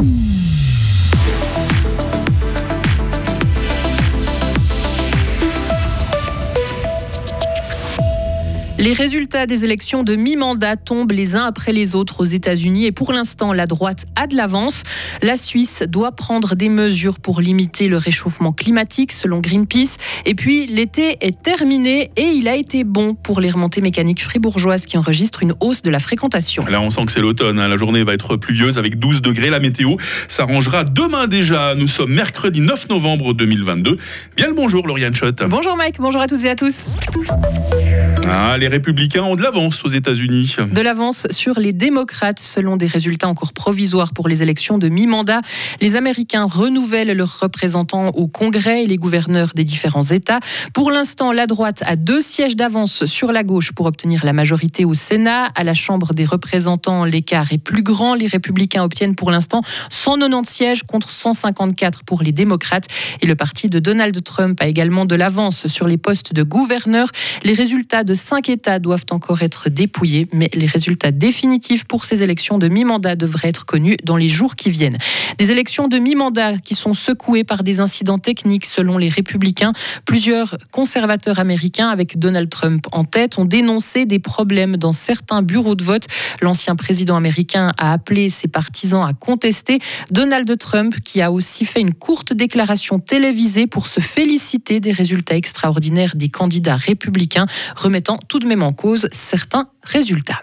Mm-hmm. Les résultats des élections de mi-mandat tombent les uns après les autres aux États-Unis et pour l'instant, la droite a de l'avance. La Suisse doit prendre des mesures pour limiter le réchauffement climatique, selon Greenpeace. Et puis, l'été est terminé et il a été bon pour les remontées mécaniques fribourgeoises qui enregistrent une hausse de la fréquentation. Là, on sent que c'est l'automne. Hein. La journée va être pluvieuse avec 12 degrés. La météo s'arrangera demain déjà. Nous sommes mercredi 9 novembre 2022. Bien le bonjour, Lauriane Schott. Bonjour, Mike. Bonjour à toutes et à tous. Ah, les républicains ont de l'avance aux États-Unis. De l'avance sur les démocrates, selon des résultats encore provisoires pour les élections de mi-mandat. Les Américains renouvellent leurs représentants au Congrès et les gouverneurs des différents États. Pour l'instant, la droite a deux sièges d'avance sur la gauche pour obtenir la majorité au Sénat. À la Chambre des représentants, l'écart est plus grand. Les républicains obtiennent pour l'instant 190 sièges contre 154 pour les démocrates. Et le parti de Donald Trump a également de l'avance sur les postes de gouverneurs. Les résultats de cinq États doivent encore être dépouillés, mais les résultats définitifs pour ces élections de mi-mandat devraient être connus dans les jours qui viennent. Des élections de mi-mandat qui sont secouées par des incidents techniques selon les républicains. Plusieurs conservateurs américains, avec Donald Trump en tête, ont dénoncé des problèmes dans certains bureaux de vote. L'ancien président américain a appelé ses partisans à contester. Donald Trump, qui a aussi fait une courte déclaration télévisée pour se féliciter des résultats extraordinaires des candidats républicains, remettant tout de même en cause certains résultats.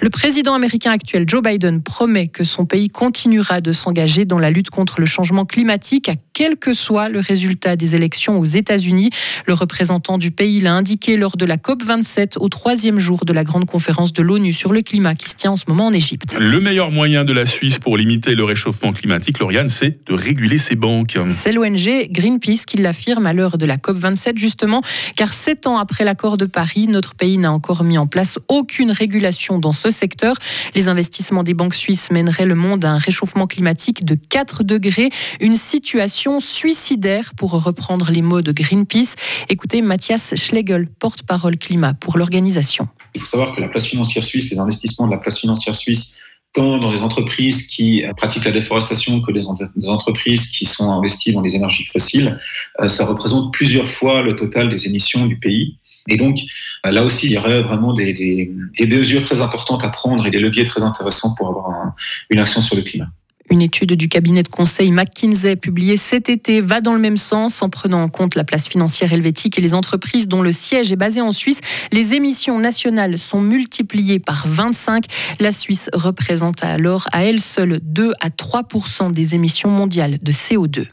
Le président américain actuel Joe Biden promet que son pays continuera de s'engager dans la lutte contre le changement climatique, à quel que soit le résultat des élections aux États-Unis. Le représentant du pays l'a indiqué lors de la COP27 au troisième jour de la grande conférence de l'ONU sur le climat qui se tient en ce moment en Égypte. Le meilleur moyen de la Suisse pour limiter le réchauffement climatique, Lauriane, c'est de réguler ses banques. C'est l'ONG Greenpeace qui l'affirme à l'heure de la COP27 justement, car sept ans après l'accord de Paris, notre pays n'a encore mis en place aucune régulation dans ce secteur. Les investissements des banques suisses mèneraient le monde à un réchauffement climatique de 4 degrés, une situation suicidaire pour reprendre les mots de Greenpeace. Écoutez Mathias Schlegel, porte-parole climat pour l'organisation. Il faut savoir que la place financière suisse, les investissements de la place financière suisse tant dans les entreprises qui pratiquent la déforestation que des, entreprises qui sont investies dans les énergies fossiles, euh, ça représente plusieurs fois le total des émissions du pays. Et donc, euh, là aussi, il y aurait vraiment des, des, mesures très importantes à prendre et des leviers très intéressants pour avoir une action sur le climat. Une étude du cabinet de conseil McKinsey publiée cet été va dans le même sens en prenant en compte la place financière helvétique et les entreprises dont le siège est basé en Suisse. Les émissions nationales sont multipliées par 25. La Suisse représente alors à elle seule 2 à 3 des émissions mondiales de CO2.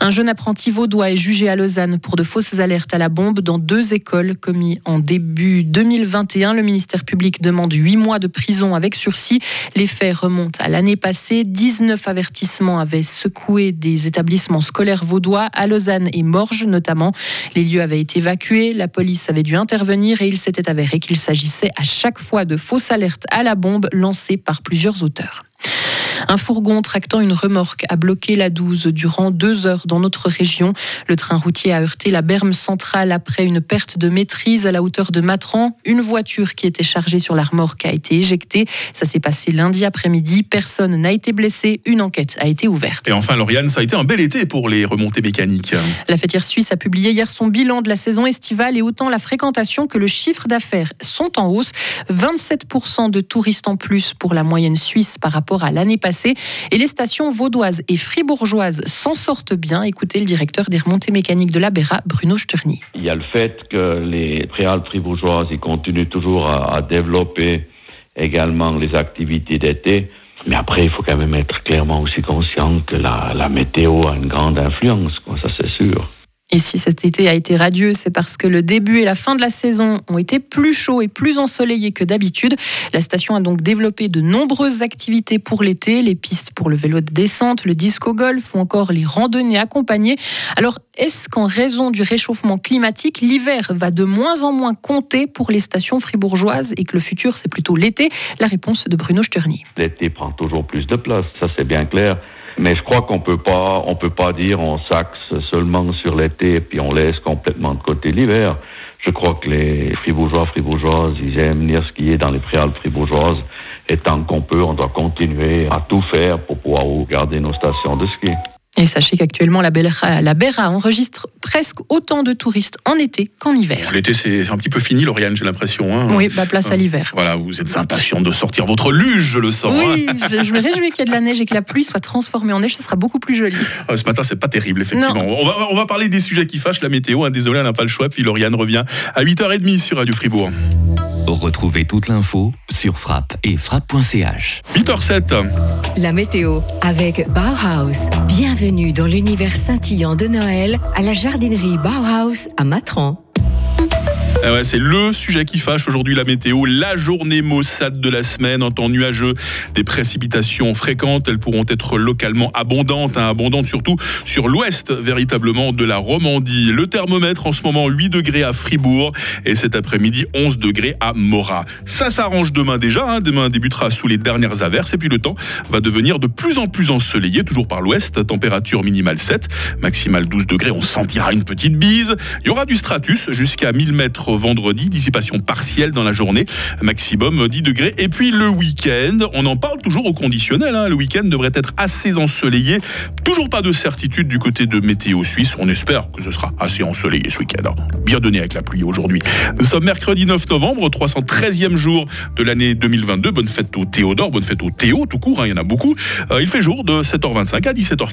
Un jeune apprenti vaudois est jugé à Lausanne pour de fausses alertes à la bombe dans deux écoles commis en début 2021. Le ministère public demande huit mois de prison avec sursis. Les faits remontent à l'année passée. 19 avertissements avaient secoué des établissements scolaires vaudois à Lausanne et Morges notamment. Les lieux avaient été évacués, la police avait dû intervenir et il s'était avéré qu'il s'agissait à chaque fois de fausses alertes à la bombe lancées par plusieurs auteurs. Un fourgon tractant une remorque a bloqué la 12 durant deux heures dans notre région. Le train routier a heurté la berme centrale après une perte de maîtrise à la hauteur de Matran. Une voiture qui était chargée sur la remorque a été éjectée. Ça s'est passé lundi après-midi. Personne n'a été blessé. Une enquête a été ouverte. Et enfin, Lauriane, ça a été un bel été pour les remontées mécaniques. La fêtière suisse a publié hier son bilan de la saison estivale et autant la fréquentation que le chiffre d'affaires sont en hausse. 27% de touristes en plus pour la moyenne suisse par rapport à l'année passée. Et les stations vaudoises et fribourgeoises s'en sortent bien. Écoutez le directeur des remontées mécaniques de la Béra, Bruno Sturny. Il y a le fait que les préalpes fribourgeoises ils continuent toujours à, développer également les activités d'été. Mais après, il faut quand même être clairement aussi conscient que la, la météo a une grande influence, ça c'est sûr. Et si cet été a été radieux, c'est parce que le début et la fin de la saison ont été plus chauds et plus ensoleillés que d'habitude. La station a donc développé de nombreuses activités pour l'été, les pistes pour le vélo de descente, le disco golf ou encore les randonnées accompagnées. Alors, est-ce qu'en raison du réchauffement climatique, l'hiver va de moins en moins compter pour les stations fribourgeoises et que le futur c'est plutôt l'été? La réponse de Bruno Sturny. L'été prend toujours plus de place, ça c'est bien clair. Mais je crois qu'on peut pas, on peut pas dire on s'axe seulement sur l'été et puis on laisse complètement de côté l'hiver. Je crois que les fribourgeois, fribourgeoises, ils aiment venir skier dans les préalpes fribourgeoises Et tant qu'on peut, on doit continuer à tout faire pour pouvoir garder nos stations de ski. Et sachez qu'actuellement, la, la Berra enregistre presque autant de touristes en été qu'en hiver. L'été, c'est un petit peu fini, Lauriane, j'ai l'impression. Hein. Oui, bah, place à l'hiver. Voilà, vous êtes impatient de sortir votre luge, je le sens. Oui, hein. je, me réjouis qu'il y ait de la neige et que la pluie soit transformée en neige, ce sera beaucoup plus joli. Ah, ce matin, c'est pas terrible, effectivement. On va, on va, parler des sujets qui fâchent la météo. Hein. Désolé, on n'a pas le choix. Puis Lauriane revient à 8h30 sur Radio Fribourg. Retrouvez toute l'info sur frappe et frappe.ch. 8h07. La météo avec Bauhaus. Bienvenue dans l'univers scintillant de Noël à la jardinerie Bauhaus à Matran. Ah c'est le sujet qui fâche aujourd'hui la météo. La journée maussade de la semaine en temps nuageux. Des précipitations fréquentes. Elles pourront être localement abondantes, hein, abondantes surtout sur l'ouest véritablement de la Romandie. Le thermomètre en ce moment 8 degrés à Fribourg et cet après-midi 11 degrés à Morat. Ça s'arrange demain déjà. Hein. Demain débutera sous les dernières averses et puis le temps va devenir de plus en plus ensoleillé, toujours par l'ouest. Température minimale 7, maximale 12 degrés. On sentira une petite bise. Il y aura du stratus jusqu'à 1000 mètres vendredi, dissipation partielle dans la journée, maximum 10 degrés. Et puis le week-end, on en parle toujours au conditionnel, hein. le week-end devrait être assez ensoleillé. Toujours pas de certitude du côté de météo suisse, on espère que ce sera assez ensoleillé ce week-end. Bien donné avec la pluie aujourd'hui. Nous sommes mercredi 9 novembre, 313e jour de l'année 2022. Bonne fête au Théodore, bonne fête au Théo tout court, hein, il y en a beaucoup. Euh, il fait jour de 7h25 à 17h04.